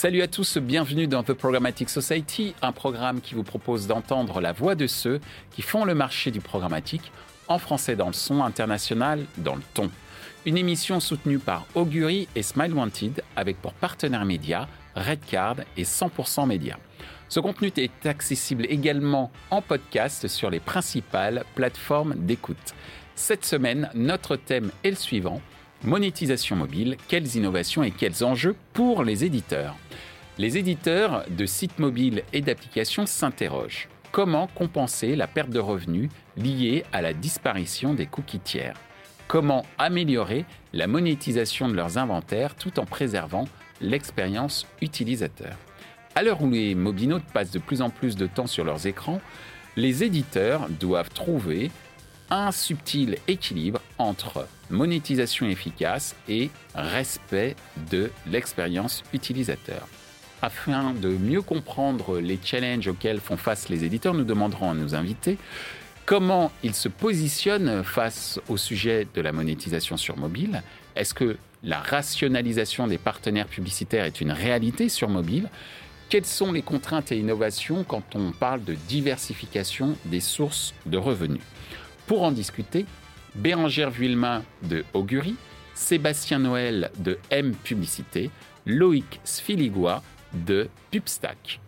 Salut à tous, bienvenue dans The Programmatic Society, un programme qui vous propose d'entendre la voix de ceux qui font le marché du programmatique en français dans le son, international dans le ton. Une émission soutenue par Augury et Smile Wanted avec pour partenaires médias Redcard et 100% Média. Ce contenu est accessible également en podcast sur les principales plateformes d'écoute. Cette semaine, notre thème est le suivant monétisation mobile, quelles innovations et quels enjeux pour les éditeurs? Les éditeurs de sites mobiles et d'applications s'interrogent. Comment compenser la perte de revenus liée à la disparition des cookies tiers? Comment améliorer la monétisation de leurs inventaires tout en préservant l'expérience utilisateur? À l'heure où les mobinautes passent de plus en plus de temps sur leurs écrans, les éditeurs doivent trouver un subtil équilibre entre monétisation efficace et respect de l'expérience utilisateur. Afin de mieux comprendre les challenges auxquels font face les éditeurs, nous demanderons à nos invités comment ils se positionnent face au sujet de la monétisation sur mobile. Est-ce que la rationalisation des partenaires publicitaires est une réalité sur mobile? Quelles sont les contraintes et innovations quand on parle de diversification des sources de revenus? Pour en discuter, Bérangère Vuillemin de Augury, Sébastien Noël de M Publicité, Loïc Sfiligois de Pubstack.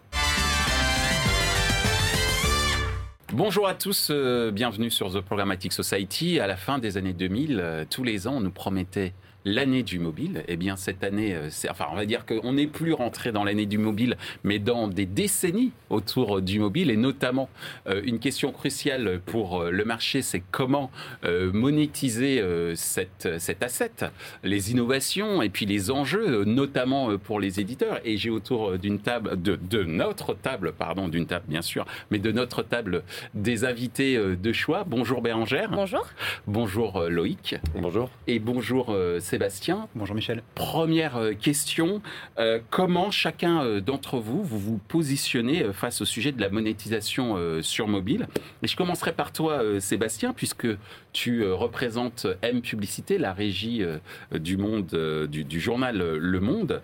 Bonjour à tous, euh, bienvenue sur The Programmatic Society. À la fin des années 2000, euh, tous les ans, on nous promettait l'année du mobile. Eh bien, cette année, euh, enfin, on va dire qu'on n'est plus rentré dans l'année du mobile, mais dans des décennies autour du mobile, et notamment euh, une question cruciale pour euh, le marché, c'est comment monétiser cette, cet asset, les innovations et puis les enjeux, notamment pour les éditeurs. Et j'ai autour d'une table, de, de, notre table, pardon, d'une table bien sûr, mais de notre table des invités de choix. Bonjour Bérangère. Bonjour. Bonjour Loïc. Bonjour. Et bonjour Sébastien. Bonjour Michel. Première euh, question, euh, comment chacun euh, d'entre vous, vous vous positionnez face au sujet de la monétisation sur mobile? Et je commencerai par toi Sébastien, puisque tu représentes M Publicité, la régie du monde, du, journal Le Monde.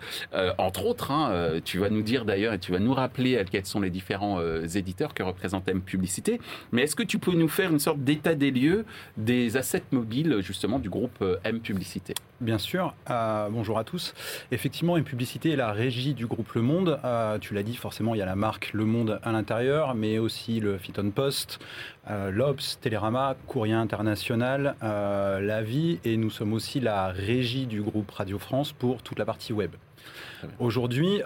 entre autres, hein, tu vas nous dire d'ailleurs et tu vas nous rappeler quels sont les différents éditeurs que représente M Publicité. Mais est-ce que tu peux nous faire une sorte d'état des lieux des assets mobiles justement du groupe M Publicité? Bien sûr. Euh, bonjour à tous. Effectivement, une publicité est la régie du groupe Le Monde. Euh, tu l'as dit, forcément, il y a la marque Le Monde à l'intérieur, mais aussi le Fiton Post, euh, l'Obs, Télérama, Courrier International, La Vie, et nous sommes aussi la régie du groupe Radio France pour toute la partie web. Aujourd'hui,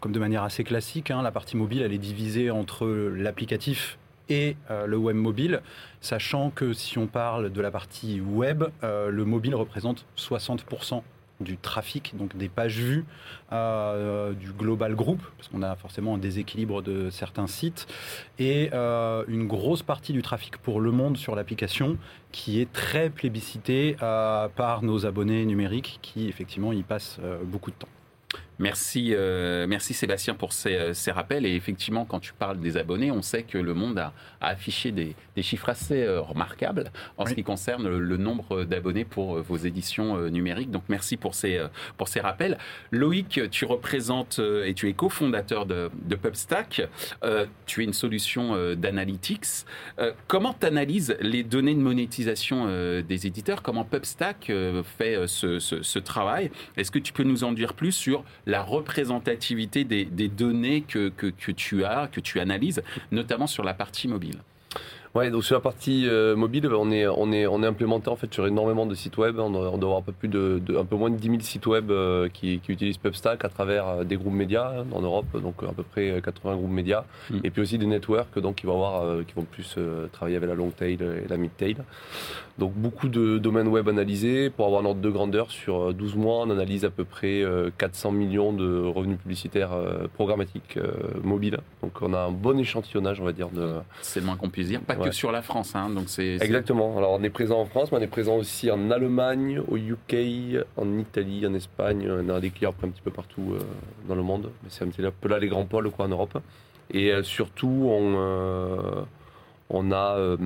comme de manière assez classique, hein, la partie mobile, elle est divisée entre l'applicatif et euh, le web mobile, sachant que si on parle de la partie web, euh, le mobile représente 60% du trafic, donc des pages vues euh, du global group, parce qu'on a forcément un déséquilibre de certains sites, et une grosse partie du trafic pour le monde sur l'application qui est très plébiscité par nos abonnés numériques qui effectivement y passent beaucoup de temps. Merci, euh, merci Sébastien pour ces, ces, rappels. Et effectivement, quand tu parles des abonnés, on sait que le monde a, affiché des, des, chiffres assez euh, remarquables en ce qui concerne le, nombre d'abonnés pour euh, vos éditions numériques. Donc merci pour ces, pour ces rappels. Loïc, tu représentes et tu es cofondateur de, de Pubstack. tu es une solution d'analytics. comment tu analyses les données de monétisation des éditeurs? Comment Pubstack fait ce, ce, ce travail? Est-ce que tu peux nous en dire plus sur la représentativité des, données que, tu as, que tu analyses, notamment sur la partie mobile. Ouais, donc sur la partie euh, mobile, on est, on, est, on est implémenté en fait sur énormément de sites web. On doit, avoir un peu, plus de, un peu moins de 10 000 sites web euh, qui, qui, utilisent PubStack à travers euh, des groupes médias hein, en Europe, donc à peu près 80 groupes médias. Mm. Et puis aussi des networks donc, qui, vont avoir, qui vont plus travailler avec la long tail et la mid tail. Donc beaucoup de domaines web analysés. Pour avoir un ordre de grandeur, sur 12 mois, on analyse à peu près 400 millions de revenus publicitaires programmatiques mobiles. Donc on a un bon échantillonnage, on va dire. De... C'est le moins qu'on puisse dire que sur la France. Hein, donc c'est, Exactement. Alors on est présent en France, mais on est présent aussi en Allemagne, au UK, en Italie, en Espagne. On a des clients un petit peu partout euh, dans le monde. Mais c'est un petit peu là les grands pôles quoi, en Europe. Et euh, surtout, on, euh, on, a,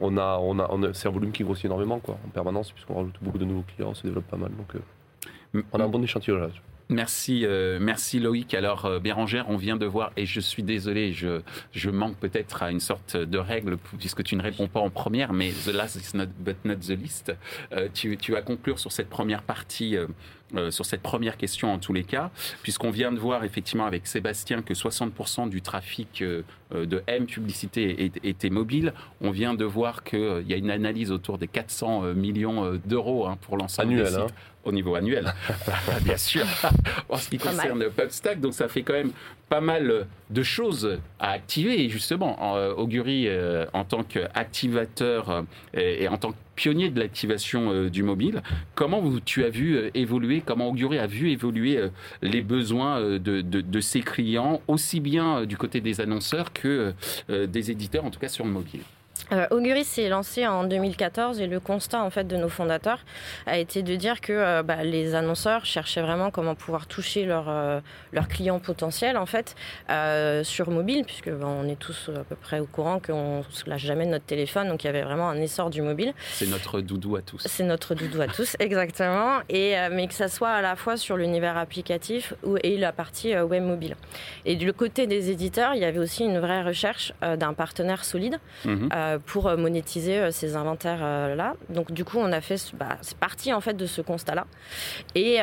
on, a, on, a, on a, c'est un volume qui grossit énormément quoi, en permanence, puisqu'on rajoute beaucoup de nouveaux clients, on se développe pas mal. Donc on a un bon échantillonnage. Merci, euh, merci Loïc. Alors euh, Bérangère, on vient de voir, et je suis désolé, je, je manque peut-être à une sorte de règle puisque tu ne réponds pas en première, mais the last is not but not the least. Euh, tu, tu, vas conclure sur cette première partie. Sur cette première question en tous les cas, puisqu'on vient de voir effectivement avec Sébastien que 60% du trafic de M publicité était mobile. On vient de voir qu'il y a une analyse autour des 400 millions d'euros hein, pour l'ensemble des sites. Hein au niveau annuel, bien sûr, en ce qui concerne PubStack. Donc ça fait quand même pas mal de choses à activer. Et justement, euh, Augury, euh, en tant qu'activateur euh, et, en tant que pionnier de l'activation du mobile, comment tu as vu évoluer, comment Augury a vu évoluer les besoins de, de, ses clients, aussi bien du côté des annonceurs que des éditeurs, en tout cas sur le mobile? Euh, Augury s'est lancé en 2014 et le constat en fait de nos fondateurs a été de dire que euh, bah, les annonceurs cherchaient vraiment comment pouvoir toucher leurs euh, leurs clients potentiels en fait euh, sur mobile puisque bah, on est tous à peu près au courant qu'on se lâche jamais de notre téléphone donc il y avait vraiment un essor du mobile. C'est notre doudou à tous. C'est notre doudou à tous exactement et mais que ça soit à la fois sur l'univers applicatif ou, et la partie web mobile. Et du côté des éditeurs il y avait aussi une vraie recherche d'un partenaire solide. Mhm pour euh, monétiser euh, ces inventaires euh, là. Donc du coup, on a fait, bah, c'est parti en fait de ce constat-là. Et,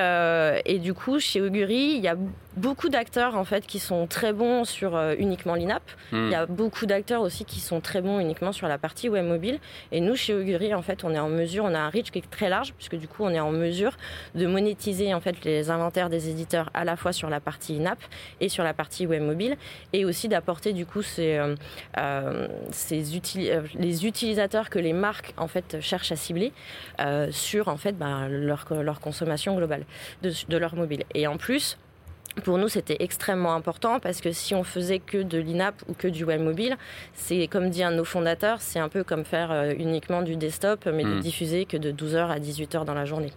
et, du coup, chez Augury, il y a beaucoup d'acteurs en fait qui sont très bons sur uniquement l'INAP. Hmm. Il y a beaucoup d'acteurs aussi qui sont très bons uniquement sur la partie web mobile. Et nous, chez Augury, en fait, on est en mesure, on a un reach qui est très large puisque du coup, on est en mesure de monétiser en fait les inventaires des éditeurs à la fois sur la partie INAP et sur la partie web mobile, et aussi d'apporter du coup ces, ces outils les utilisateurs que les marques en fait cherchent à cibler euh, sur en fait bah, leur, leur, consommation globale de, de leur mobile. Et en plus, pour nous, c'était extrêmement important parce que si on faisait que de l'INAP ou que du web mobile, c'est comme dit un de nos fondateurs, c'est un peu comme faire euh, uniquement du desktop, mais de hmm. diffuser que de 12h à 18h dans la journée.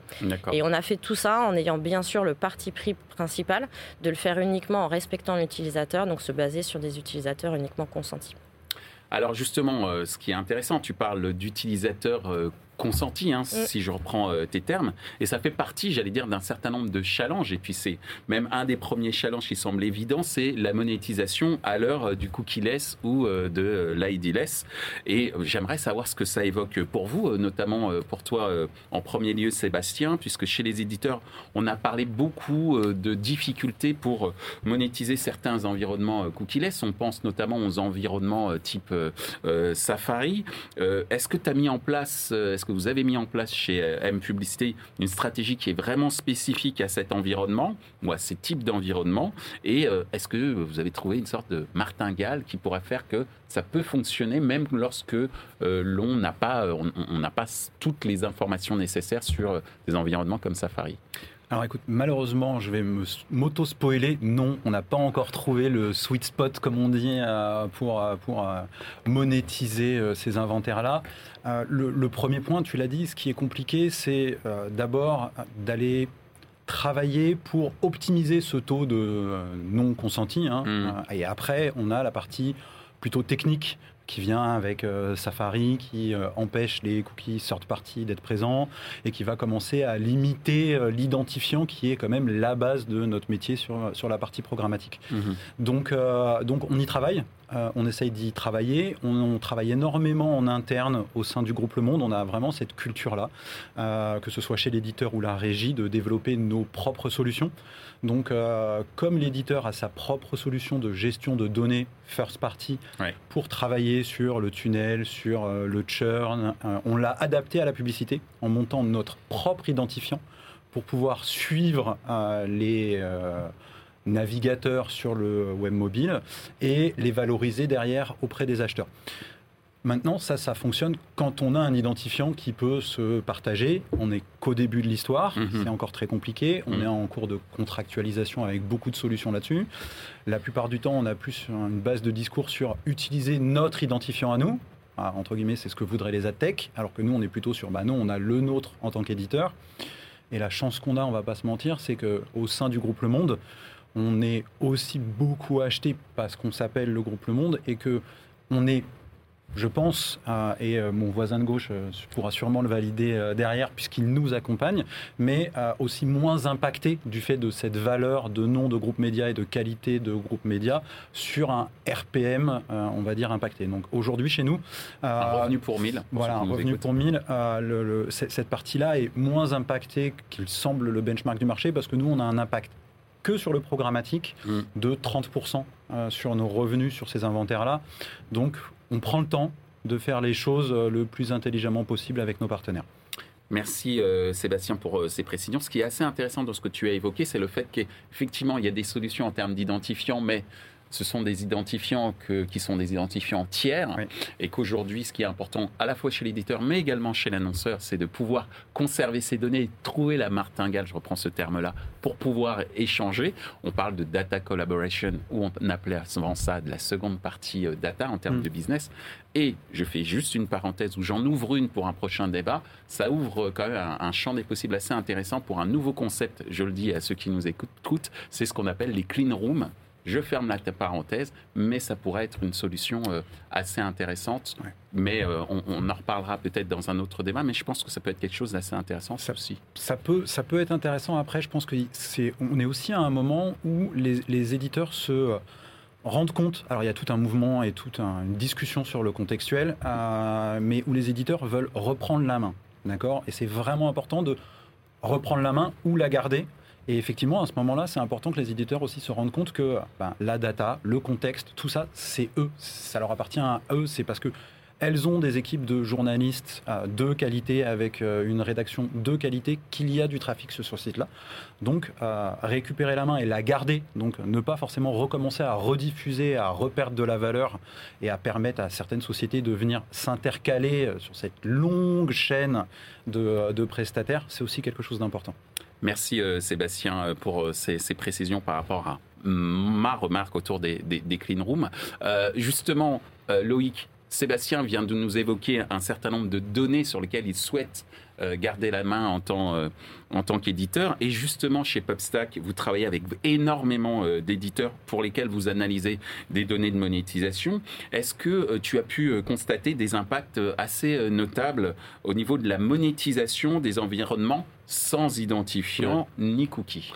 Et on a fait tout ça en ayant bien sûr le parti pris principal de le faire uniquement en respectant l'utilisateur, donc se baser sur des utilisateurs uniquement consentis. Alors justement, euh, ce qui est intéressant, tu parles d'utilisateurs euh, consenti, hein, mm. si je reprends euh, tes termes. Et ça fait partie, j'allais dire, d'un certain nombre de challenges. Et puis c'est même un des premiers challenges qui semble évident, c'est la monétisation à l'heure euh, du cookie-less ou euh, de l'ID-less. Et j'aimerais savoir ce que ça évoque pour vous, notamment pour toi en premier lieu, Sébastien, puisque chez les éditeurs, on a parlé beaucoup de difficultés pour monétiser certains environnements cookie-less. On pense notamment aux environnements type Safari. Est-ce que tu as mis en place, est-ce vous avez mis en place chez euh, M Publicité une stratégie qui est vraiment spécifique à cet environnement ou à ces types d'environnement Et euh, est-ce que vous avez trouvé une sorte de martingale qui pourrait faire que ça peut fonctionner même lorsque euh, l'on n'a pas, on n'a pas toutes les informations nécessaires sur des environnements comme Safari? Alors écoute, malheureusement, je vais m'auto-spoiler. Non, on n'a pas encore trouvé le sweet spot, comme on dit, euh, pour, euh, pour euh, monétiser ces inventaires-là. Le, premier point, tu l'as dit, ce qui est compliqué, c'est d'abord d'aller travailler pour optimiser ce taux de non consenti. Hein. Mmh. Et après, on a la partie plutôt technique qui vient avec euh, Safari, qui euh, empêche les cookies third party d'être présents et qui va commencer à limiter euh, l'identifiant qui est quand même la base de notre métier sur, sur la partie programmatique. Mhm. Donc, donc on y travaille. On essaye d'y travailler. On, travaille énormément en interne au sein du groupe Le Monde. On a vraiment cette culture-là, que ce soit chez l'éditeur ou la régie, de développer nos propres solutions. Donc, euh, comme l'éditeur a sa propre solution de gestion de données first party pour travailler sur le tunnel, sur euh, le churn, euh, on l'a adapté à la publicité en montant notre propre identifiant pour pouvoir suivre les navigateurs sur le web mobile et les valoriser derrière auprès des acheteurs. Maintenant, ça, ça fonctionne quand on a un identifiant qui peut se partager. On n'est qu'au début de l'histoire, mhm. c'est encore très compliqué. On mhm. est en cours de contractualisation avec beaucoup de solutions là-dessus. La plupart du temps, on a plus une base de discours sur utiliser notre identifiant à nous. Ah, entre guillemets, c'est ce que voudraient les AdTech, alors que nous, on est plutôt sur, bah non, on a le nôtre en tant qu'éditeur. Et la chance qu'on a, on va pas se mentir, c'est qu'au sein du groupe Le Monde, on est aussi beaucoup acheté parce qu'on s'appelle le groupe Le Monde et que on est je pense, euh, et euh, mon voisin de gauche euh, pourra sûrement le valider derrière puisqu'il nous accompagne, mais aussi moins impacté du fait de cette valeur de nom de groupe média et de qualité de groupe média sur un RPM, on va dire, impacté. Donc aujourd'hui chez nous... un revenu pour 1000. Voilà, un revenu pour 1000. Le, cette partie-là est moins impactée qu'il semble le benchmark du marché parce que nous, on a un impact que sur le programmatique mm. de 30% sur nos revenus sur ces inventaires-là. Donc on prend le temps de faire les choses euh, le plus intelligemment possible avec nos partenaires. Merci euh, Sébastien pour euh, ces précisions. Ce qui est assez intéressant dans ce que tu as évoqué, c'est le fait qu'effectivement, il y a des solutions en termes d'identifiants, mais ce sont des identifiants qui sont des identifiants tiers et qu'aujourd'hui, ce qui est important à la fois chez l'éditeur mais également chez l'annonceur, c'est de pouvoir conserver ces données et trouver la martingale, je reprends ce terme-là, pour pouvoir échanger. On parle de data collaboration ou on appelait souvent ça de la seconde partie euh, data en termes mm. de business. Et je fais juste une parenthèse où j'en ouvre une pour un prochain débat. Ça ouvre quand même un, un, champ des possibles assez intéressant pour un nouveau concept, je le dis à ceux qui nous écoutent, c'est ce qu'on appelle les clean rooms. Je ferme la parenthèse, mais ça pourrait être une solution euh, assez intéressante. Mais euh, on, en reparlera peut-être dans un autre débat, mais je pense que ça peut être quelque chose d'assez intéressant ça, aussi. Ça peut, ça peut être intéressant. Après, je pense que c'est, on est aussi à un moment où les, éditeurs se euh, rendent compte, alors il y a tout un mouvement et toute une discussion sur le contextuel, mais où les éditeurs veulent reprendre la main. D'accord? Et c'est vraiment important de reprendre la main ou la garder et effectivement, à ce moment-là, c'est important que les éditeurs aussi se rendent compte que ben, la data, le contexte, tout ça, c'est eux. Ça leur appartient à eux. C'est parce que elles ont des équipes de journalistes euh, de qualité avec euh, une rédaction de qualité qu'il y a du trafic sur ce site-là. Donc, euh, récupérer la main et la garder, donc ne pas forcément recommencer à rediffuser, à reperdre de la valeur et à permettre à certaines sociétés de venir s'intercaler sur cette longue chaîne de, de prestataires, c'est aussi quelque chose d'important. Merci euh, Sébastien euh, pour euh, ces, précisions par rapport à ma remarque autour des, clean rooms. justement, Loïc, Sébastien vient de nous évoquer un certain nombre de données sur lesquelles il souhaite euh, garder la main en tant, euh, en tant qu'éditeur. Et justement, chez PubStack, vous travaillez avec énormément euh, d'éditeurs pour lesquels vous analysez des données de monétisation. Est-ce que tu as pu constater des impacts assez notables au niveau de la monétisation des environnements sans identifiant ni cookie?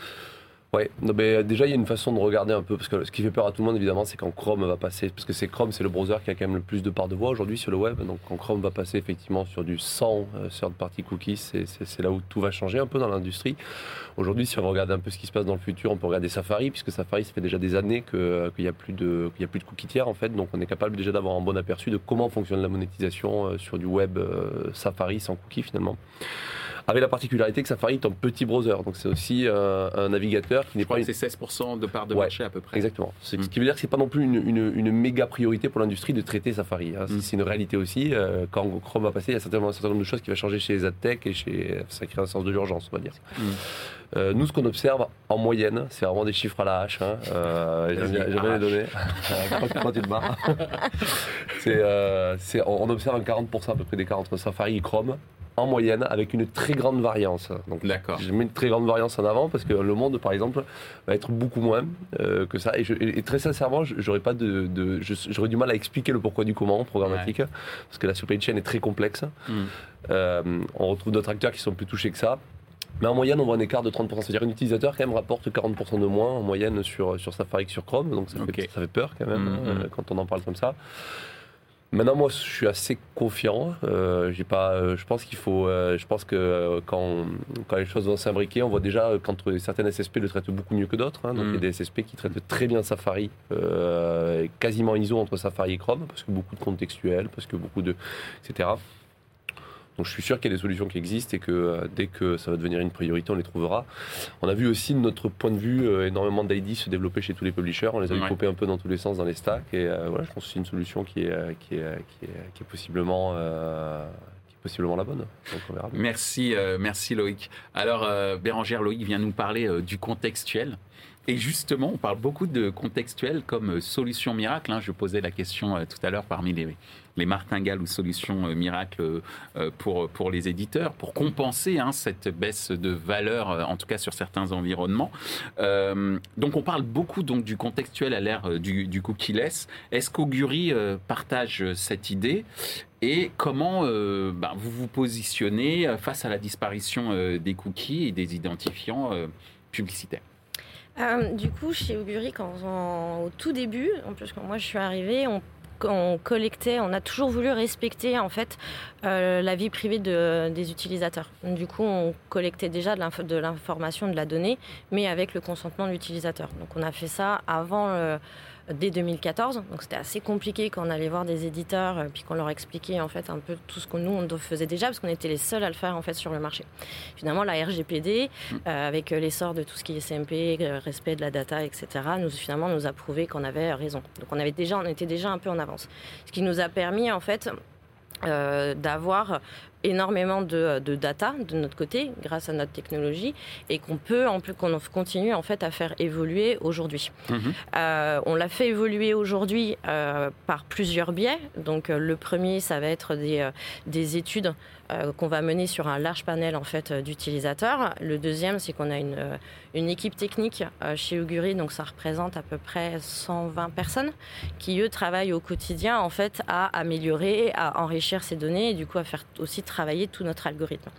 Ouais, mais déjà il y a une façon de regarder un peu, parce que ce qui fait peur à tout le monde évidemment, c'est quand Chrome va passer, parce que c'est Chrome, c'est le browser qui a quand même le plus de parts de voix aujourd'hui sur le web, donc quand Chrome va passer effectivement sur du 100 euh, sur de cookies, c'est là où tout va changer un peu dans l'industrie. Aujourd'hui, si on regarde un peu ce qui se passe dans le futur, on peut regarder Safari, puisque Safari, ça fait déjà des années euh, qu'il n'y a, plus de, qu'il y a plus de cookies tiers en fait, donc on est capable déjà d'avoir un bon aperçu de comment fonctionne la monétisation euh, sur du web Safari sans cookies finalement avec la particularité que Safari est un petit browser. Donc c'est aussi euh, un navigateur qui n'est pas. Une... C'est 16% de part de marché à peu près. Exactement. Ce qui veut dire que c'est pas non plus une, méga priorité pour l'industrie de traiter Safari. Hein. Mm. C'est une réalité aussi. Euh, quand Chrome va passer, il y a certainement un certain nombre de choses qui va changer chez les AdTech et chez. Ça crée un sens de l'urgence, on va dire. Mm. Euh, nous, ce qu'on observe en moyenne, c'est vraiment des chiffres à la hache. Hein. J'aime bien les données. c'est, on observe un 40% à peu près d'écart entre Safari et Chrome en moyenne avec une très grande variance. Donc, D'accord. Je mets une très grande variance en avant parce que le monde, par exemple, va être beaucoup moins euh, que ça. Et, très sincèrement, j'aurais pas de, j'aurais du mal à expliquer le pourquoi du comment programmatique parce que la supply chain est très complexe. Hmm. Euh, on retrouve d'autres acteurs qui sont plus touchés que ça. Mais en moyenne, on voit un écart de 30%. C'est-à-dire un utilisateur quand même rapporte 40% de moins en moyenne sur, sur Safari que sur Chrome. Donc ça, fait, ça fait, peur quand même hmm, euh, hmm. quand on en parle comme ça. Maintenant, moi, je suis assez confiant. Euh, j'ai pas, euh, je pense qu'il faut. Euh, je pense que quand, quand les choses vont s'imbriquer, on voit déjà qu'entre certaines SSP le traitent beaucoup mieux que d'autres. Hein. donc, il y a mm. des SSP qui traitent très bien Safari, quasiment ISO entre Safari et Chrome, parce que beaucoup de contextuels, parce que beaucoup de. etc. Donc je suis sûr qu'il y a des solutions qui existent et que euh, dès que ça va devenir une priorité, on les trouvera. On a vu aussi de notre point de vue euh, énormément d'ID se développer chez tous les publishers. On les a ouais. un peu dans tous les sens dans les stacks et euh, voilà, je pense que c'est une solution qui est, qui est, qui est, qui est possiblement possiblement la bonne. Merci, merci Loïc. Alors, Bérangère, Loïc vient nous parler du contextuel. Et justement, on parle beaucoup de contextuel comme solution miracle. Hein. Je posais la question tout à l'heure parmi les, les martingales ou solutions euh, miracles euh, euh, pour, pour les éditeurs, pour compenser hein, cette baisse de valeur, en tout cas sur certains environnements. donc on parle beaucoup donc, du contextuel à l'ère du, cookie-less. Est-ce qu'Augury partage cette idée? Et comment ben, vous vous positionnez face à la disparition des cookies et des identifiants publicitaires? Du coup, chez Augury, quand au tout début, en plus quand moi je suis arrivée, on collectait, on a toujours voulu respecter en fait euh, la vie privée des utilisateurs. Du coup, on collectait déjà de l'information, de la donnée, mais avec le consentement de l'utilisateur. Donc, on a fait ça avant. Euh, dès 2014. Donc c'était assez compliqué quand on allait voir des éditeurs euh, puis qu'on leur expliquait en fait un peu tout ce que nous on faisait déjà parce qu'on était les seuls à le faire en fait sur le marché. Finalement la RGPD euh, avec l'essor de tout ce qui est euh, respect de la data, etc. nous finalement nous a prouvé qu'on avait raison. Donc on avait déjà on était déjà un peu en avance. Ce qui nous a permis en fait d'avoir énormément de, data de notre côté grâce à notre technologie et qu'on peut en plus qu'on continue en fait à faire évoluer aujourd'hui. Mhm. Euh, on l'a fait évoluer aujourd'hui euh, par plusieurs biais. Donc euh, le premier, ça va être des, des études qu'on va mener sur un large panel en fait d'utilisateurs. Le deuxième, c'est qu'on a une, une équipe technique chez Augury, donc ça représente à peu près 120 personnes qui eux travaillent au quotidien en fait à améliorer, à enrichir ces données et du coup à faire aussi travailler tout notre algorithme.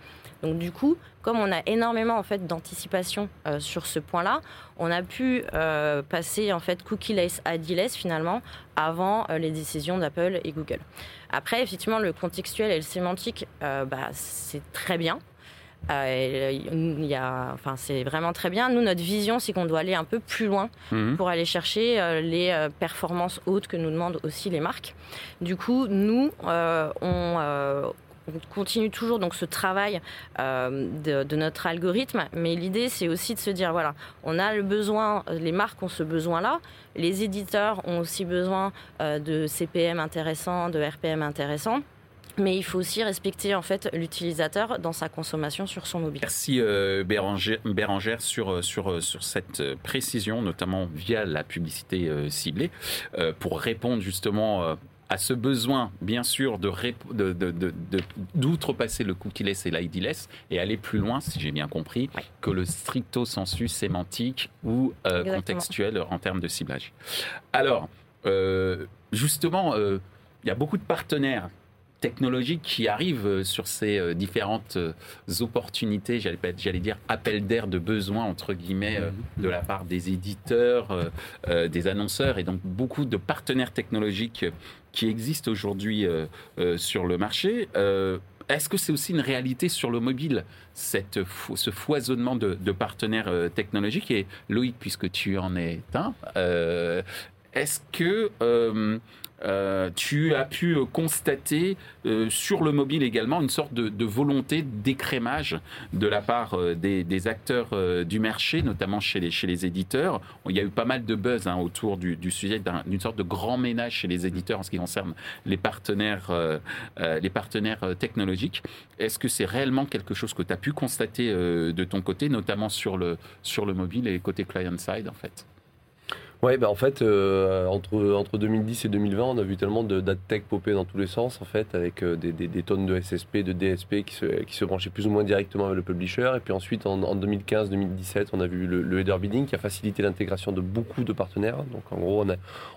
Donc du coup, comme on a énormément en fait d'anticipation euh, sur ce point-là, on a pu euh, passer en fait cookie-less, ID-less finalement avant euh, les décisions d'Apple et Google. Après, effectivement, le contextuel et le sémantique, bah, c'est très bien. il y a, enfin, c'est vraiment très bien. Nous, notre vision, c'est qu'on doit aller un peu plus loin mhm. pour aller chercher les performances hautes que nous demandent aussi les marques. Du coup, nous, on, on continue toujours donc ce travail euh, de, notre algorithme, mais l'idée c'est aussi de se dire voilà, on a le besoin, les marques ont ce besoin-là, les éditeurs ont aussi besoin euh, de CPM intéressants, de RPM intéressants. Mais il faut aussi respecter en fait l'utilisateur dans sa consommation sur son mobile. Merci euh, Bérangère, sur, sur, sur cette précision, notamment via la publicité ciblée, pour répondre justement à ce besoin, bien sûr, de, d'outrepasser le cookie-less et l'ID-less et aller plus loin, si j'ai bien compris, que le stricto sensu sémantique ou euh, contextuel en termes de ciblage. Alors, euh, justement, euh, il y a beaucoup de partenaires technologiques qui arrivent sur ces différentes opportunités, j'allais dire appel d'air de besoin entre guillemets mhm. de la part des éditeurs, des annonceurs et donc beaucoup de partenaires technologiques qui existe aujourd'hui euh, euh, sur le marché. Euh, est-ce que c'est aussi une réalité sur le mobile, cette, ce foisonnement de, partenaires technologiques? Et Loïc, puisque tu en es un, est-ce que tu as pu euh, constater euh, sur le mobile également une sorte de, volonté d'écrémage de la part des, acteurs du marché, notamment chez les, éditeurs. Il y a eu pas mal de buzz hein, autour du, sujet d'une sorte de grand ménage chez les éditeurs en ce qui concerne les partenaires, les partenaires technologiques. Est-ce que c'est réellement quelque chose que tu as pu constater de ton côté, notamment sur le, sur le mobile et côté client-side en fait? Ouais, bah en fait, euh, entre, entre 2010 et 2020, on a vu tellement de tech popper dans tous les sens, en fait, avec euh, des, des, des, tonnes de SSP, de DSP qui se, qui se branchaient plus ou moins directement avec le publisher. Et puis ensuite, en, en 2015-2017, on a vu le, le, header bidding qui a facilité l'intégration de beaucoup de partenaires. Donc en gros, on, a,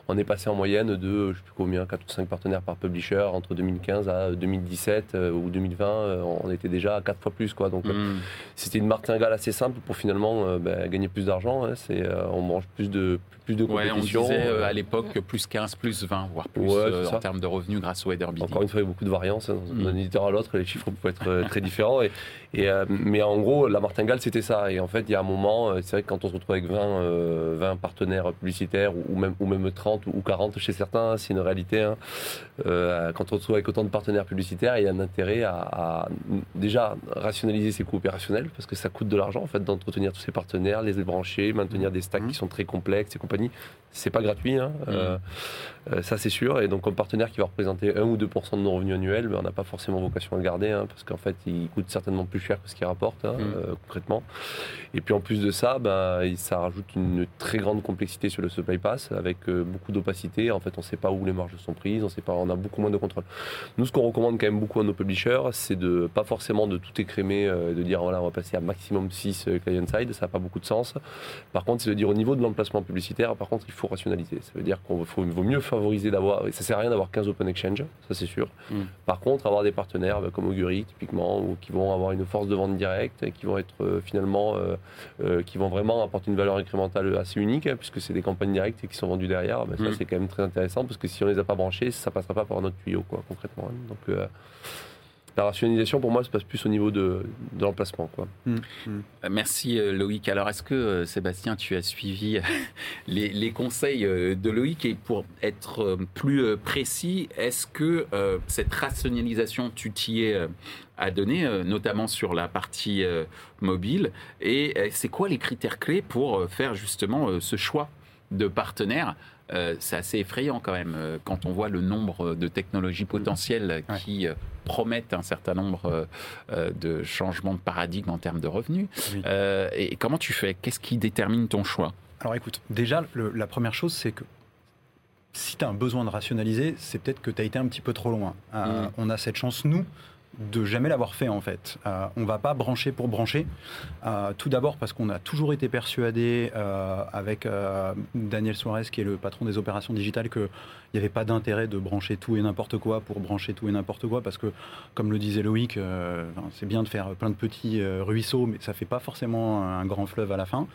on est passé en moyenne de, je sais plus combien, 4 ou 5 partenaires par publisher entre 2015 à 2017 euh, ou 2020. on était déjà à 4 fois plus, quoi. Donc hmm. c'était une martingale assez simple pour finalement bah, gagner plus d'argent. Hein. C'est, on mange plus de de Ouais, on disait euh, à l'époque plus 15, plus 20, voire plus euh, en termes de revenus grâce au header Encore une fois, il y a beaucoup de variances. Hein, d'un mm. éditeur à l'autre, les chiffres peuvent être euh, très différents. Et, et mais en gros, la martingale, c'était ça. Et en fait, il y a un moment, c'est vrai que quand on se retrouve avec 20, 20 partenaires publicitaires, ou, même, ou même 30 ou 40 chez certains, c'est une réalité. Hein. quand on se retrouve avec autant de partenaires publicitaires, il y a un intérêt à, à déjà rationaliser ses coûts opérationnels, parce que ça coûte de l'argent en fait d'entretenir tous ces partenaires, les brancher, maintenir des stacks mm. qui sont très complexes et compagnie c'est pas gratuit, hein. euh, euh, ça c'est sûr. Et donc, comme partenaire qui va représenter 1 ou 2% de nos revenus annuels, ben, on n'a pas forcément vocation à le garder, hein, parce qu'en fait, il coûte certainement plus cher que ce qu'il rapporte, hein, euh, concrètement. Et puis, en plus de ça, ben, ça rajoute une très grande complexité sur le supply pass, avec beaucoup d'opacité. En fait, on ne sait pas où les marges sont prises, on, sait pas, on a beaucoup moins de contrôle. Nous, ce qu'on recommande quand même beaucoup à nos publishers, c'est de pas forcément de tout écrémer, de dire voilà, on va passer à maximum 6 client-side, ça n'a pas beaucoup de sens. Par contre, c'est de dire au niveau de l'emplacement publicitaire, par contre, il faut rationaliser. Ça veut dire qu'il vaut mieux favoriser d'avoir. Ça sert à rien d'avoir 15 open exchange, ça c'est sûr. Mm. Par contre, avoir des partenaires bah, comme Augury, typiquement, ou qui vont avoir une force de vente directe, et qui vont être euh, finalement. Euh, euh, qui vont vraiment apporter une valeur incrémentale assez unique, hein, puisque c'est des campagnes directes qui sont vendues derrière, bah, ça mm. c'est quand même très intéressant, parce que si on les a pas branchés, ça passera pas par notre tuyau, quoi, concrètement. Hein. Donc la rationalisation, pour moi, se passe plus au niveau de, l'emplacement. Quoi. Mmh, mmh. Euh, merci euh, Loïc. Alors, est-ce que, euh, Sébastien, tu as suivi les, conseils de Loïc? Et pour être plus précis, est-ce que cette rationalisation, tu t'y es à donner, notamment sur la partie mobile? Et c'est quoi les critères clés pour faire justement ce choix de partenaires c'est assez effrayant quand même quand on voit le nombre de technologies potentielles qui promettent un certain nombre euh, euh, de changements de paradigme en termes de revenus. Euh, et comment tu fais? Qu'est-ce qui détermine ton choix? Alors écoute, déjà, la première chose, c'est que si tu as un besoin de rationaliser, c'est peut-être que tu as été un petit peu trop loin. Mm. On a cette chance, nous, de jamais l'avoir fait en fait. Euh, on va pas brancher pour brancher. Euh, tout d'abord parce qu'on a toujours été persuadé euh, avec euh, Daniel Suarez qui est le patron des opérations digitales qu'il n'y avait pas d'intérêt de brancher tout et n'importe quoi pour brancher tout et n'importe quoi parce que comme le disait Loïc, c'est bien de faire plein de petits ruisseaux mais ça fait pas forcément un grand fleuve à la fin.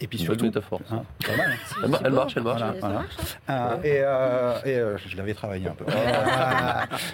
et puis surtout, métaphore. Hein, pas mal, hein. elle, marche, elle marche. et, et je l'avais travaillé un peu.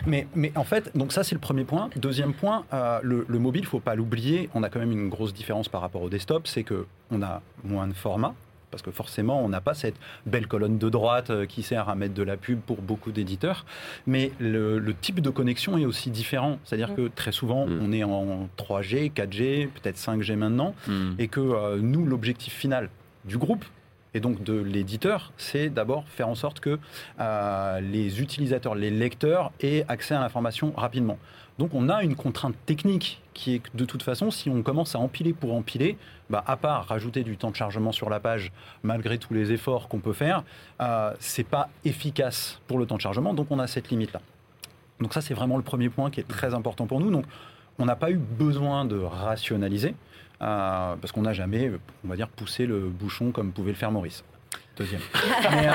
mais, mais en fait, donc ça c'est le premier point. Deuxième point, euh, le, mobile, il ne faut pas l'oublier, on a quand même une grosse différence par rapport au desktop, c'est qu'on a moins de formats, parce que forcément, on n'a pas cette belle colonne de droite euh, qui sert à mettre de la pub pour beaucoup d'éditeurs. Mais le, type de connexion est aussi différent. C'est-à-dire que très souvent, mm. on est en 3G, 4G, peut-être 5G maintenant, mm. et que euh, nous, l'objectif final du groupe, et donc de l'éditeur, c'est d'abord faire en sorte que les utilisateurs, les lecteurs aient accès à l'information rapidement. Donc on a une contrainte technique qui est que de toute façon, si on commence à empiler pour empiler, bah, à part rajouter du temps de chargement sur la page, malgré tous les efforts qu'on peut faire, euh, c'est pas efficace pour le temps de chargement. Donc on a cette limite là. Donc ça c'est vraiment le premier point qui est très important pour nous. Donc on n'a pas eu besoin de rationaliser euh, parce qu'on n'a jamais, on va dire, poussé le bouchon comme pouvait le faire Maurice deuxième. mais, euh,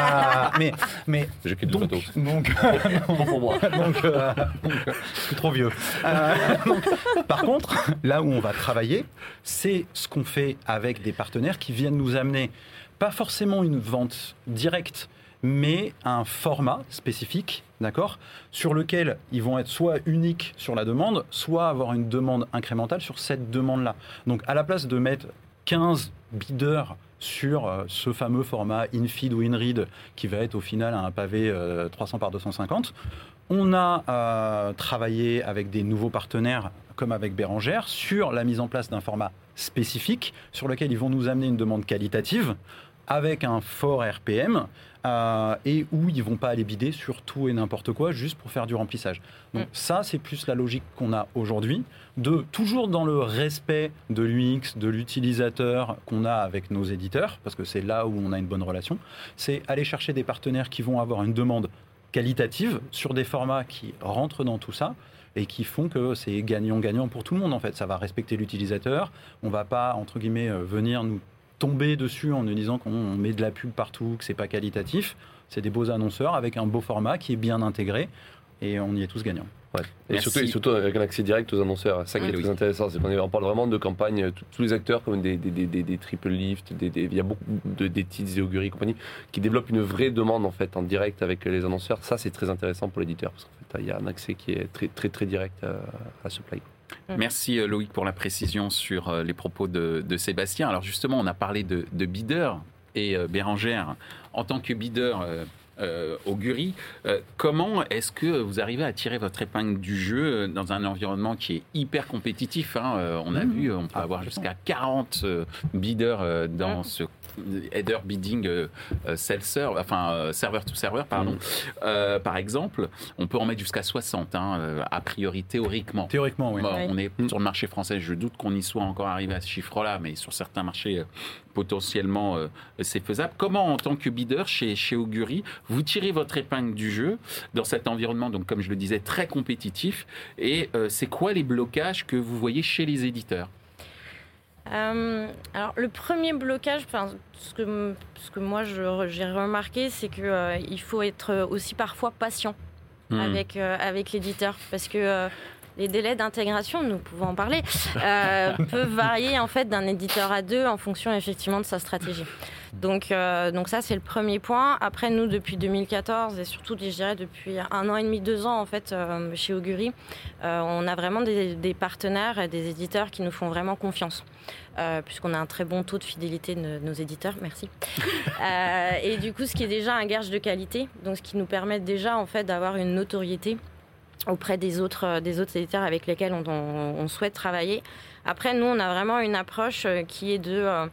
mais, mais je quitte donc, donc, pour moi. donc, euh, je suis trop vieux. Euh, par contre, là où on va travailler, c'est ce qu'on fait avec des partenaires qui viennent nous amener pas forcément une vente directe, mais un format spécifique, d'accord, sur lequel ils vont être soit uniques sur la demande, soit avoir une demande incrémentale sur cette demande-là. Donc, à la place de mettre 15 bideurs sur euh, ce fameux format in-feed ou in-read qui va être au final un pavé 300 euh, par 250. On a euh, travaillé avec des nouveaux partenaires comme avec Bérangère sur la mise en place d'un format spécifique sur lequel ils vont nous amener une demande qualitative avec un fort RPM euh, et où ils vont pas aller bider sur tout et n'importe quoi juste pour faire du remplissage. Donc mm. ça, c'est plus la logique qu'on a aujourd'hui, de toujours dans le respect de l'UX, de l'utilisateur qu'on a avec nos éditeurs, parce que c'est là où on a une bonne relation, c'est aller chercher des partenaires qui vont avoir une demande qualitative sur des formats qui rentrent dans tout ça et qui font que c'est gagnant-gagnant pour tout le monde en fait. Ça va respecter l'utilisateur, on va pas entre guillemets euh, venir nous tomber dessus en nous disant qu'on met de la pub partout, que c'est pas qualitatif. C'est des beaux annonceurs avec un beau format qui est bien intégré et on y est tous gagnants. Et, surtout, avec un accès direct aux annonceurs. C'est ça qui est très intéressant. C'est qu'on parle vraiment de campagnes, tous les acteurs comme des, des, des, triple lift, il y a beaucoup de des titres, des auguries, compagnie, qui développent une vraie demande en fait en direct avec les annonceurs. Ça, c'est très intéressant pour l'éditeur parce qu'en fait, il y a un accès qui est très très très direct à, à ce play. Merci euh, Loïc pour la précision sur euh, les propos de, Sébastien. Alors justement, on a parlé de, de bideur et euh, Bérangère, en tant que bideur, Augury. comment est-ce que vous arrivez à tirer votre épingle du jeu dans un environnement qui est hyper compétitif hein On a mmh. vu, on peut avoir jusqu'à 40 bidders dans ce header bidding euh, euh, self-serve, enfin euh, serveur to serveur, pardon. Mm. par exemple, on peut en mettre jusqu'à 60, hein, a priori théoriquement. Théoriquement, oui. On est sur le marché français. Je doute qu'on y soit encore arrivé à ce chiffre-là, mais sur certains marchés potentiellement c'est faisable. Comment, en tant que bidder chez, chez Augury, vous tirez votre épingle du jeu dans cet environnement, donc comme je le disais, très compétitif Et c'est quoi les blocages que vous voyez chez les éditeurs? Euh, alors le premier blocage, ce que, ce que moi j'ai remarqué, c'est qu'il euh, il faut être aussi parfois patient hmm. avec, euh, avec l'éditeur parce que les délais d'intégration, nous pouvons en parler, peuvent varier en fait d'un éditeur à deux en fonction effectivement de sa stratégie. Donc, euh, donc ça, c'est le premier point. Après, nous, depuis 2014 et surtout, je dirais depuis un an et demi, deux ans, en fait, euh, chez Augury, euh, on a vraiment des, partenaires et des éditeurs qui nous font vraiment confiance. puisqu'on a un très bon taux de fidélité de nos éditeurs, merci. et du coup, ce qui est déjà un gage de qualité, donc ce qui nous permet déjà en fait d'avoir une notoriété auprès des autres, des autres éditeurs avec lesquels on, on, souhaite travailler. Après, nous, on a vraiment une approche qui est de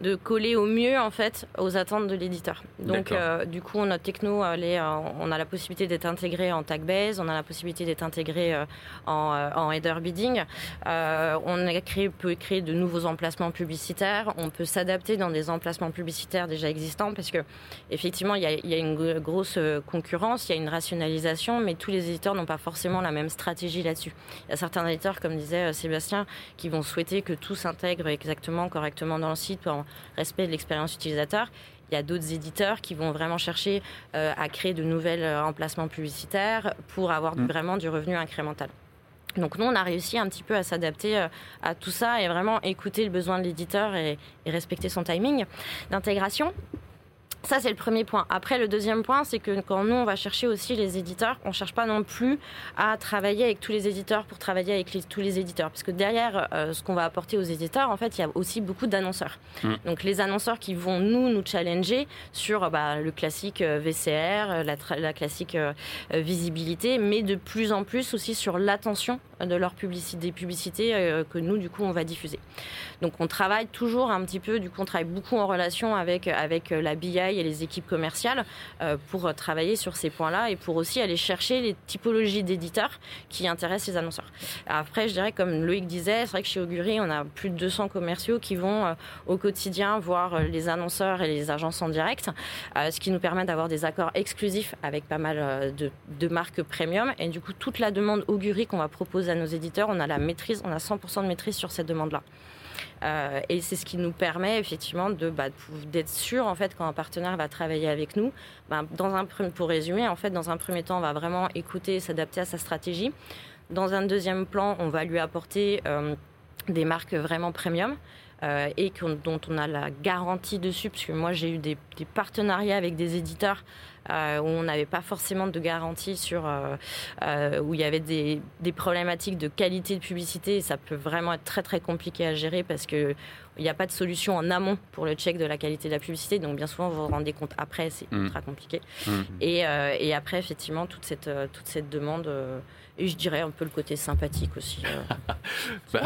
de coller au mieux en fait aux attentes de l'éditeur. Donc euh, du coup notre techno euh, on a la possibilité d'être intégré en tag base, on a la possibilité d'être intégré euh, en, header bidding, on a créé, peut créer de nouveaux emplacements publicitaires, on peut s'adapter dans des emplacements publicitaires déjà existants parce que effectivement il y a, il y a une grosse concurrence, il y a une rationalisation, mais tous les éditeurs n'ont pas forcément la même stratégie là-dessus. Il y a certains éditeurs comme disait Sébastien qui vont souhaiter que tout s'intègre exactement correctement dans le site respect de l'expérience utilisateur. Il y a d'autres éditeurs qui vont vraiment chercher euh, à créer de nouvelles euh, emplacements publicitaires pour avoir mm. vraiment du revenu incrémental. Donc nous, on a réussi un petit peu à s'adapter euh, à tout ça et vraiment écouter le besoin de l'éditeur et respecter son timing d'intégration. Ça, c'est le premier point. Après, le deuxième point, c'est que quand nous, on va chercher aussi les éditeurs, on ne cherche pas non plus à travailler avec tous les éditeurs pour travailler avec tous les éditeurs. Parce que derrière euh, ce qu'on va apporter aux éditeurs, en fait, il y a aussi beaucoup d'annonceurs. Mm. Donc, les annonceurs qui vont nous, nous challenger sur bah, le classique euh, VCR, la, la classique euh, visibilité, mais de plus en plus aussi sur l'attention de leur publicité, des publicités que nous, du coup, on va diffuser. Donc, on travaille toujours un petit peu, du coup, on travaille beaucoup en relation avec, avec la BI et les équipes commerciales euh, pour travailler sur ces points-là et pour aussi aller chercher les typologies d'éditeurs qui intéressent les annonceurs. Après, je dirais, comme Loïc disait, c'est vrai que chez Augury, on a plus de 200 commerciaux qui vont euh, au quotidien voir euh, les annonceurs et les agences en direct, ce qui nous permet d'avoir des accords exclusifs avec pas mal de, de marques premium. Et du coup, toute la demande Augury qu'on va proposer à nos éditeurs, on a la maîtrise, on a 100% de maîtrise sur cette demande-là. Euh, et c'est ce qui nous permet effectivement bah, d'être sûr en fait quand un partenaire va travailler avec nous. Bah, dans un pour résumer, en fait, dans un premier temps, on va vraiment écouter et s'adapter à sa stratégie. Dans un deuxième plan, on va lui apporter euh, des marques vraiment premium. Euh, et dont on a la garantie dessus, parce que moi j'ai eu des, des, partenariats avec des éditeurs euh, où on n'avait pas forcément de garantie sur euh, où il y avait des, problématiques de qualité de publicité. Et ça peut vraiment être très très compliqué à gérer parce que il n'y a pas de solution en amont pour le check de la qualité de la publicité. Donc, bien souvent, vous vous rendez compte après, c'est mmh. ultra compliqué. Mmh. Et, et, après, effectivement, toute cette, toute cette demande et je dirais un peu le côté sympathique aussi. Bah,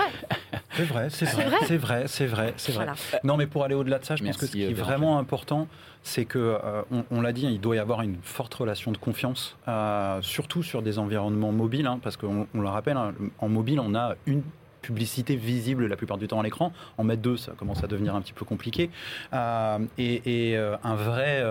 c'est vrai, c'est vrai, c'est vrai, c'est vrai, c'est vrai. Non, mais pour aller au-delà de ça, je pense que ce qui est vraiment important, c'est que, euh, on, l'a dit, il doit y avoir une forte relation de confiance, euh, surtout sur des environnements mobiles, hein, parce qu'on le rappelle, hein, en mobile, on a une publicité visible la plupart du temps à l'écran. En mettre deux, ça commence à devenir un petit peu compliqué. Euh, et, un vrai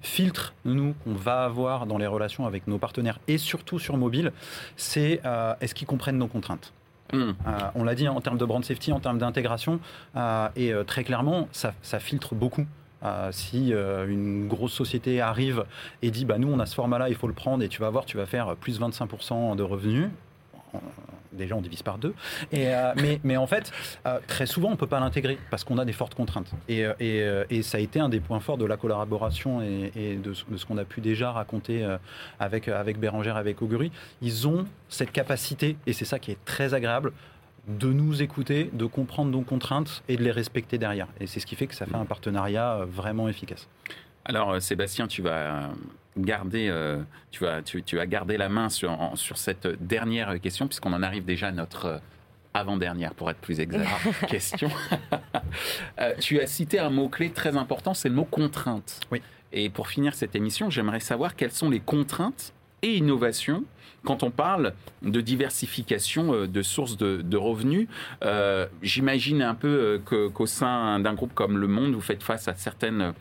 filtre, nous, qu'on va avoir dans les relations avec nos partenaires et surtout sur mobile, c'est est-ce qu'ils comprennent nos contraintes? Hmm. on l'a dit en termes de brand safety, en termes d'intégration, et très clairement, ça, ça filtre beaucoup euh, si euh, une grosse société arrive et dit bah, nous on a ce format là, il faut le prendre et tu vas voir, tu vas faire plus 25% de revenus déjà on divise par deux. Euh, mais, en fait, très souvent, on ne peut pas l'intégrer parce qu'on a des fortes contraintes. Et, et, ça a été un des points forts de la collaboration et, de, ce qu'on a pu déjà raconter avec, avec Bérangère, avec Augury. Ils ont cette capacité, et c'est ça qui est très agréable, de nous écouter, de comprendre nos contraintes et de les respecter derrière. Et c'est ce qui fait que ça fait un partenariat euh, vraiment efficace. Alors, Sébastien, tu vas garder, tu, vas, tu, tu, vas garder la main sur, sur cette dernière question, puisqu'on en arrive déjà à notre avant-dernière, pour être plus exact, question. tu as cité un mot-clé très important, c'est le mot contrainte. Oui. Et pour finir cette émission, j'aimerais savoir quelles sont les contraintes et innovations quand on parle de diversification euh, de sources de, revenus. Euh, j'imagine un peu euh, qu'au sein d'un groupe comme Le Monde, vous faites face à certaines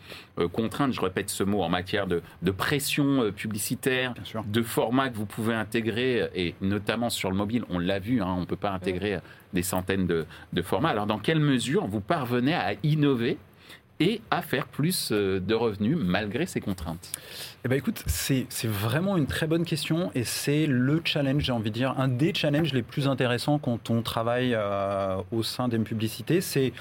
contraintes, je répète ce mot, en matière de, pression publicitaire, de formats que vous pouvez intégrer, et notamment sur le mobile, on l'a vu, hein, on ne peut pas intégrer des centaines de, de formats. Alors dans quelle mesure vous parvenez à innover et à faire plus euh, de revenus malgré ces contraintes. Eh ben écoute, c'est vraiment une très bonne question et c'est le challenge, j'ai envie de dire, un des challenges les plus intéressants quand on travaille euh, au sein d'une publicité, c'est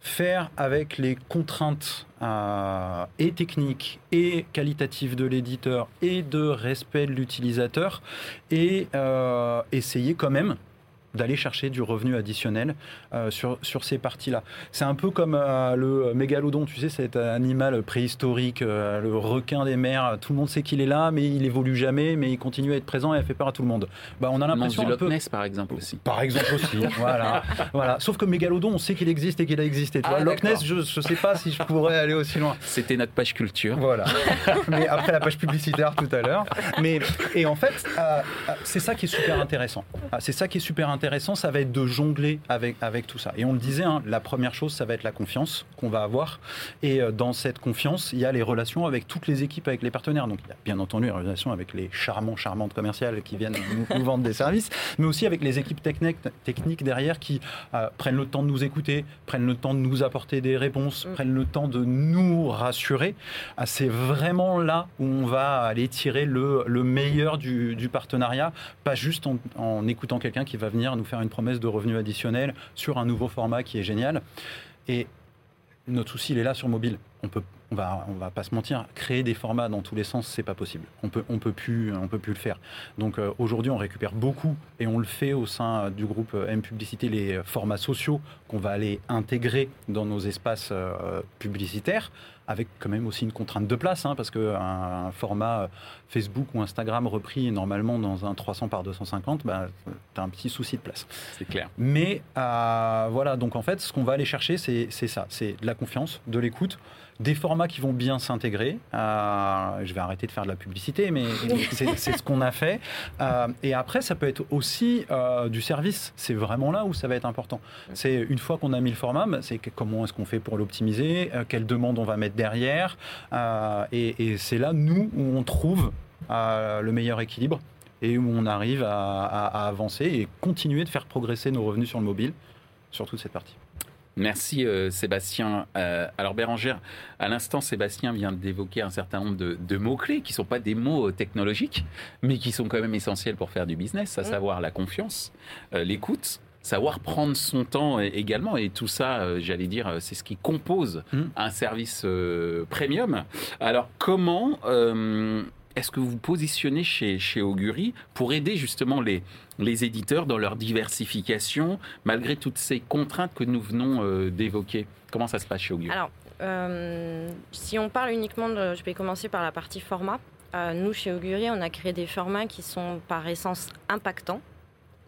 faire avec les contraintes euh, et techniques et qualitatives de l'éditeur et de respect de l'utilisateur et essayer quand même d'aller chercher du revenu additionnel euh, sur, sur ces parties-là. C'est un peu comme euh, le mégalodon, tu sais, cet animal préhistorique, euh, le requin des mers. Tout le monde sait qu'il est là, mais il évolue jamais, mais il continue à être présent et à faire peur à tout le monde. Bah, on a l'impression un peu... Ness, par exemple aussi. Par exemple aussi. voilà, voilà. Sauf que mégalodon, on sait qu'il existe et qu'il a existé. Ah, Loch Ness, je ne sais pas si je pourrais aller aussi loin. C'était notre page culture. Voilà. mais après la page publicitaire tout à l'heure. Mais et en fait, c'est ça qui est super intéressant. C'est ça qui est super intéressant intéressant, ça va être de jongler avec, avec tout ça. Et on le disait, hein, la première chose, ça va être la confiance qu'on va avoir. Et euh, dans cette confiance, il y a les relations avec toutes les équipes, avec les partenaires. Donc, il y a bien entendu les relations avec les charmants, charmantes commerciales qui viennent nous, vendre des services, mais aussi avec les équipes techniques, techniques derrière qui euh, prennent le temps de nous écouter, prennent le temps de nous apporter des réponses, mm. prennent le temps de nous rassurer. Ah, c'est vraiment là où on va aller tirer le, le meilleur du, du, partenariat, pas juste en, en écoutant quelqu'un qui va venir nous faire une promesse de revenus additionnels sur un nouveau format qui est génial. Et notre souci, il est là sur mobile. On peut, on va, on va pas se mentir, créer des formats dans tous les sens, c'est pas possible. On peut, on peut plus, on peut plus le faire. Donc euh, aujourd'hui, on récupère beaucoup et on le fait au sein du groupe M Publicité, les formats sociaux qu'on va aller intégrer dans nos espaces euh, publicitaires avec quand même aussi une contrainte de place, hein, parce qu'un format Facebook ou Instagram repris normalement dans un 300 par 250, bah, tu as un petit souci de place. C'est clair. Mais euh, voilà, donc en fait, ce qu'on va aller chercher, c'est ça, c'est de la confiance, de l'écoute, des formats qui vont bien s'intégrer. Euh, je vais arrêter de faire de la publicité, mais c'est ce qu'on a fait. Euh, et après, ça peut être aussi du service. C'est vraiment là où ça va être important. C'est une fois qu'on a mis le format, bah, c'est comment est-ce qu'on fait pour l'optimiser, quelles demandes on va mettre derrière. et, et c'est là, nous, où on trouve le meilleur équilibre et où on arrive à, avancer et continuer de faire progresser nos revenus sur le mobile sur toute cette partie. Merci euh, Sébastien. Euh, alors Bérangère, à l'instant, Sébastien vient d'évoquer un certain nombre de, mots-clés qui ne sont pas des mots euh, technologiques, mais qui sont quand même essentiels pour faire du business, à savoir la confiance, l'écoute, savoir prendre son temps également. Et tout ça, j'allais dire, c'est ce qui compose mmh. un service premium. Alors comment est-ce que vous vous positionnez chez, chez Augury pour aider justement les, les éditeurs dans leur diversification, malgré toutes ces contraintes que nous venons euh, d'évoquer? Comment ça se passe chez Augury? Alors, euh, si on parle uniquement de... Je vais commencer par la partie format. Euh, nous, chez Augury, on a créé des formats qui sont par essence impactants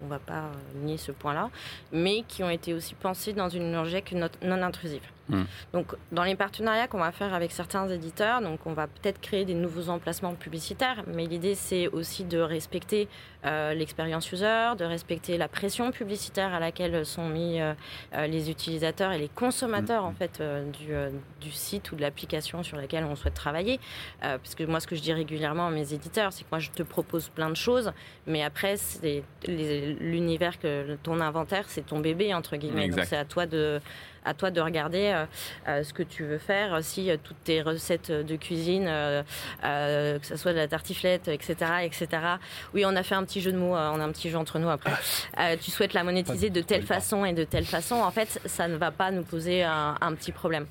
on ne va pas nier ce point-là, mais qui ont été aussi pensés dans une logique non intrusive. Hmm. Donc, dans les partenariats qu'on va faire avec certains éditeurs, donc on va peut-être créer des nouveaux emplacements publicitaires, mais l'idée c'est aussi de respecter euh, l'expérience user, de respecter la pression publicitaire à laquelle sont mis euh, euh, les utilisateurs et les consommateurs hmm. en fait du, du, site ou de l'application sur laquelle on souhaite travailler. parce que moi, ce que je dis régulièrement à mes éditeurs, c'est que moi je te propose plein de choses, mais après c'est l'univers que ton inventaire, c'est ton bébé entre guillemets. Donc c'est à toi de à toi de regarder euh, euh, ce que tu veux faire. Si euh, toutes tes recettes de cuisine, que ce soit de la tartiflette, etc., etc. Oui, on a fait un petit jeu de mots, on a un petit jeu entre nous après. tu souhaites la monétiser de telle façon et de telle façon, en fait, ça ne va pas nous poser un, petit problème.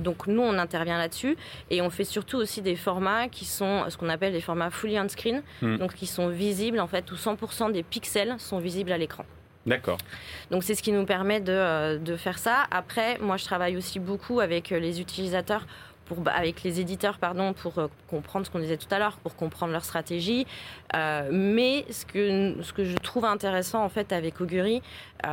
donc nous, on intervient là-dessus et on fait surtout aussi des formats qui sont ce qu'on appelle des formats fully on screen, hmm. donc qui sont visibles en fait où 100% des pixels sont visibles à l'écran. D'accord. Donc c'est ce qui nous permet de, euh, de, faire ça. Après, moi je travaille aussi beaucoup avec euh, les utilisateurs bah, avec les éditeurs pardon, pour euh, comprendre ce qu'on disait tout à l'heure, pour comprendre leur stratégie. Mais ce que, ce que je trouve intéressant en fait avec Augury,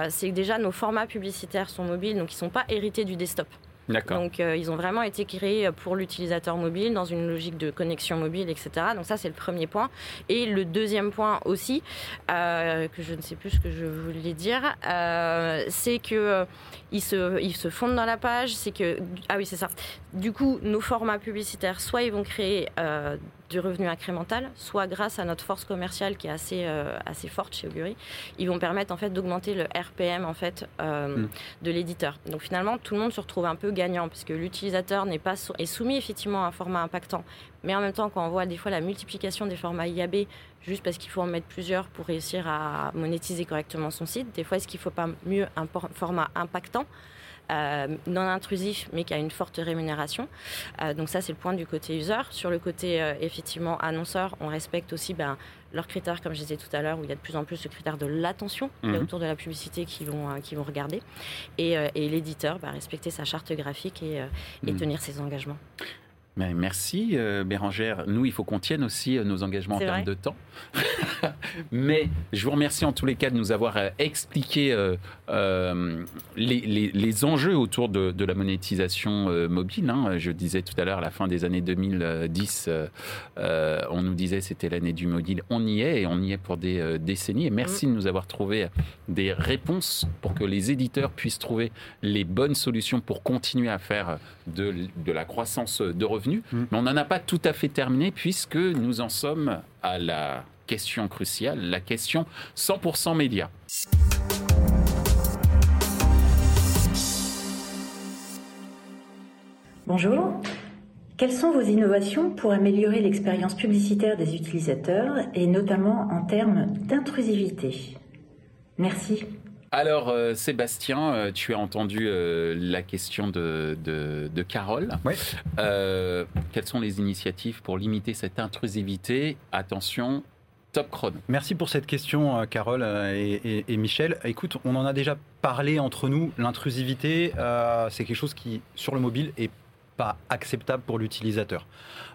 c'est que déjà nos formats publicitaires sont mobiles, donc ils ne sont pas hérités du desktop. Donc euh, ils ont vraiment été créés pour l'utilisateur mobile dans une logique de connexion mobile, etc. Donc ça c'est le premier point. Et le deuxième point aussi, euh, que je ne sais plus ce que je voulais dire, euh, c'est que ils se, ils se fondent dans la page. C'est que ah oui c'est ça. Du coup nos formats publicitaires, soit ils vont créer du revenu incrémental, soit grâce à notre force commerciale qui est assez, euh, assez forte chez Augury, ils vont permettre en fait d'augmenter le RPM en fait euh, mm. de l'éditeur. Donc finalement, tout le monde se retrouve un peu gagnant puisque l'utilisateur n'est pas est soumis effectivement à un format impactant, mais en même temps quand on voit des fois la multiplication des formats IAB juste parce qu'il faut en mettre plusieurs pour réussir à monétiser correctement son site, des fois est-ce qu'il ne faut pas mieux un format impactant non intrusif, mais qui a une forte rémunération. Euh, donc ça, c'est le point du côté user. Sur le côté, euh, effectivement, annonceur, on respecte aussi ben, leurs critères, comme je disais tout à l'heure, où il y a de plus en plus ce critère de l'attention mhm. autour de la publicité qui vont, qui vont regarder. Et, l'éditeur, va ben, respecter sa charte graphique et, et mhm. tenir ses engagements. Merci euh, Bérangère. Nous, il faut qu'on tienne aussi euh, nos engagements en termes de temps. Mais je vous remercie en tous les cas de nous avoir euh, expliqué les, enjeux autour de, la monétisation mobile. Hein. Je disais tout à l'heure, à la fin des années 2010, on nous disait c'était l'année du mobile. On y est et on y est pour des décennies. Et merci de nous avoir trouvé des réponses pour que les éditeurs puissent trouver les bonnes solutions pour continuer à faire de, de la croissance de revenus Mm. Mais on n'en a pas tout à fait terminé puisque nous en sommes à la question cruciale, la question 100% médias. Bonjour. Quelles sont vos innovations pour améliorer l'expérience publicitaire des utilisateurs et notamment en termes d'intrusivité? Merci. Alors, euh, Sébastien, euh, tu as entendu euh, la question de, de, Carole. Oui. quelles sont les initiatives pour limiter cette intrusivité? Attention, top chrono. Merci pour cette question, Carole et, et, Michel. Écoute, on en a déjà parlé entre nous. L'intrusivité, c'est quelque chose qui, sur le mobile, est acceptable pour l'utilisateur.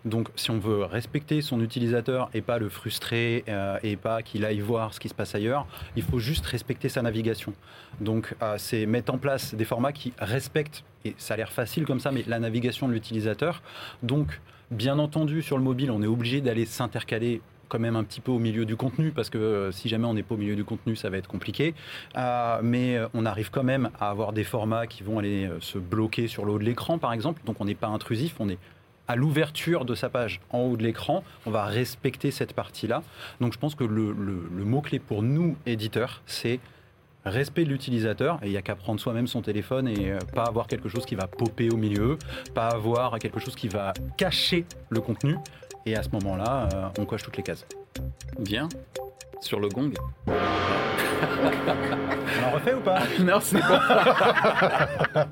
Donc si on veut respecter son utilisateur et pas le frustrer euh, et pas qu'il aille voir ce qui se passe ailleurs, il faut juste respecter sa navigation. Donc euh, c'est mettre en place des formats qui respectent, et ça a l'air facile comme ça, mais la navigation de l'utilisateur. Donc bien entendu sur le mobile, on est obligé d'aller s'intercaler quand même un petit peu au milieu du contenu, parce que euh, si jamais on n'est pas au milieu du contenu, ça va être compliqué. Euh, mais euh, on arrive quand même à avoir des formats qui vont aller se bloquer sur le haut de l'écran, par exemple. Donc on n'est pas intrusif, on est à l'ouverture de sa page en haut de l'écran, on va respecter cette partie-là. Donc je pense que le, le mot-clé pour nous, éditeurs, c'est respect de l'utilisateur, et il n'y a qu'à prendre soi-même son téléphone et pas avoir quelque chose qui va popper au milieu, pas avoir quelque chose qui va cacher le contenu. Et à ce moment-là, euh, on coche toutes les cases. Bien. Sur le gong. on en refait ou pas? Non, c'est pas.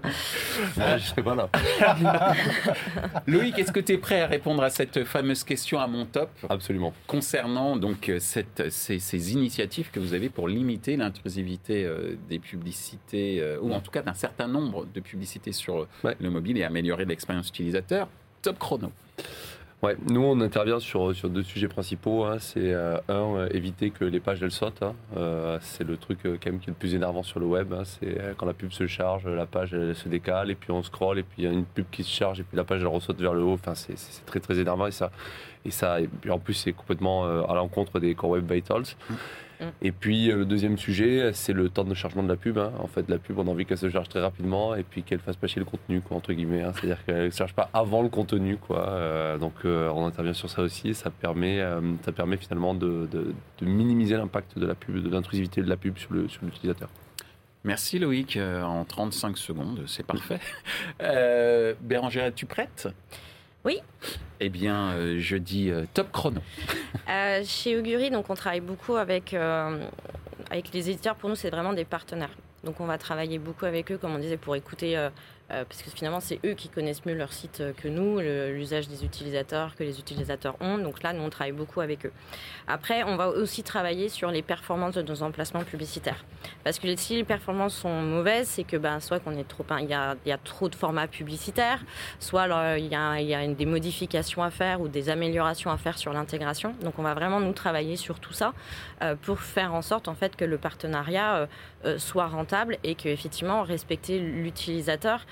je sais pas là. Loïc, est-ce que tu es prêt à répondre à cette fameuse question à mon top? Absolument. Concernant donc cette, ces, initiatives que vous avez pour limiter l'intrusivité euh, des publicités, euh, ou en tout cas d'un certain nombre de publicités sur le mobile et améliorer l'expérience utilisateur. Top chrono. Ouais, nous on intervient sur, sur deux sujets principaux. Hein. C'est euh, un, euh, éviter que les pages elles sautent. Hein. Euh, c'est le truc quand même qui est le plus énervant sur le web. Hein. C'est quand la pub se charge, la page elle, se décale et puis on scrolle et puis il y a une pub qui se charge et puis la page elle ressaute vers le haut. Enfin, c'est très très énervant et ça, et ça et puis en plus c'est complètement à l'encontre des core web vitals. Mm. Et puis euh, le deuxième sujet, c'est le temps de chargement de la pub. Hein. En fait, la pub, on a envie qu'elle se charge très rapidement et puis qu'elle fasse passer le contenu, entre guillemets. Hein. C'est-à-dire qu'elle ne se charge pas avant le contenu, quoi. Euh, donc, euh, on intervient sur ça aussi. Ça permet, ça permet finalement de, minimiser l'impact de la pub, de l'intrusivité de la pub sur l'utilisateur. Merci Loïc, en 35 secondes, c'est parfait. Bérangère, es-tu prête? Oui. Eh bien, euh, je dis euh, top chrono. Euh, chez Augury, donc on travaille beaucoup avec, avec les éditeurs. Pour nous, c'est vraiment des partenaires. Donc on va travailler beaucoup avec eux, comme on disait, pour écouter euh, parce que finalement, c'est eux qui connaissent mieux leur site euh, que nous, l'usage des utilisateurs, que les utilisateurs ont. Donc là, nous, on travaille beaucoup avec eux. Après, on va aussi travailler sur les performances de nos emplacements publicitaires. Parce que si les performances sont mauvaises, c'est que ben, soit qu'on est trop, il y, a, trop de formats publicitaires, soit il y a, des modifications à faire ou des améliorations à faire sur l'intégration. Donc on va vraiment nous travailler sur tout ça euh, pour faire en sorte en fait que le partenariat soit rentable et que effectivement respecter l'utilisateur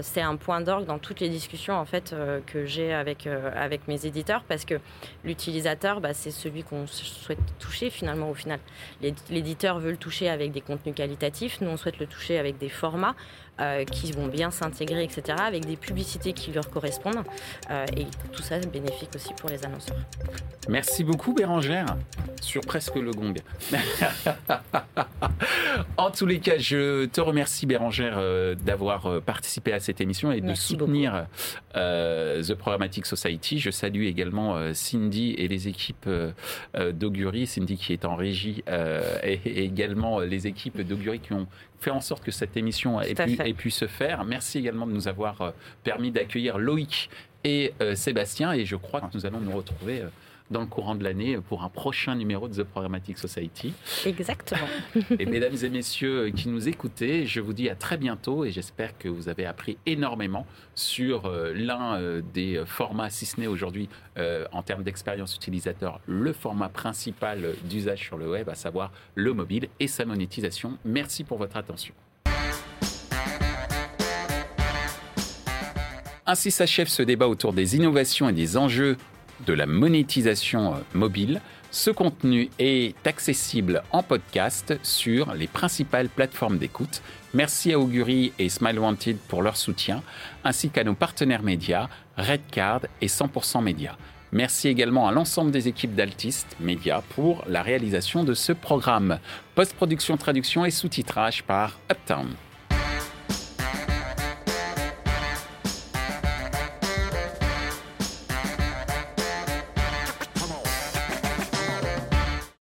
c'est un point d'orgue dans toutes les discussions en fait euh, que j'ai avec euh, avec mes éditeurs parce que l'utilisateur bah, c'est celui qu'on souhaite toucher finalement au final. L'éditeur veut le toucher avec des contenus qualitatifs nous on souhaite le toucher avec des formats qui vont bien s'intégrer etc avec des publicités qui leur correspondent et tout ça bénéfique aussi pour les annonceurs. Merci beaucoup Bérangère sur presque le gong. En tous les cas je te remercie Bérangère d'avoir participé à cette émission et de soutenir euh, The Programmatic Society. Je salue également euh, Cindy et les équipes euh, d'Augury, Cindy qui est en régie, et, également les équipes d'Augury qui ont fait en sorte que cette émission ait pu, ait pu, se faire. Merci également de nous avoir permis d'accueillir Loïc et Sébastien, et je crois que nous allons nous retrouver dans le courant de l'année pour un prochain numéro de The Programmatic Society. Exactement. et mesdames et messieurs qui nous écoutez, je vous dis à très bientôt et j'espère que vous avez appris énormément sur euh, l'un euh, des formats, si ce n'est aujourd'hui euh, en termes d'expérience utilisateur, le format principal d'usage sur le web, à savoir le mobile et sa monétisation. Merci pour votre attention. Ainsi s'achève ce débat autour des innovations et des enjeux de la monétisation euh, mobile. Ce contenu est accessible en podcast sur les principales plateformes d'écoute. Merci à Augury et Smile Wanted pour leur soutien, ainsi qu'à nos partenaires médias, Redcard et 100% Média. Merci également à l'ensemble des équipes d'Altiste Média pour la réalisation de ce programme. Post-production, traduction et sous-titrage par Uptown.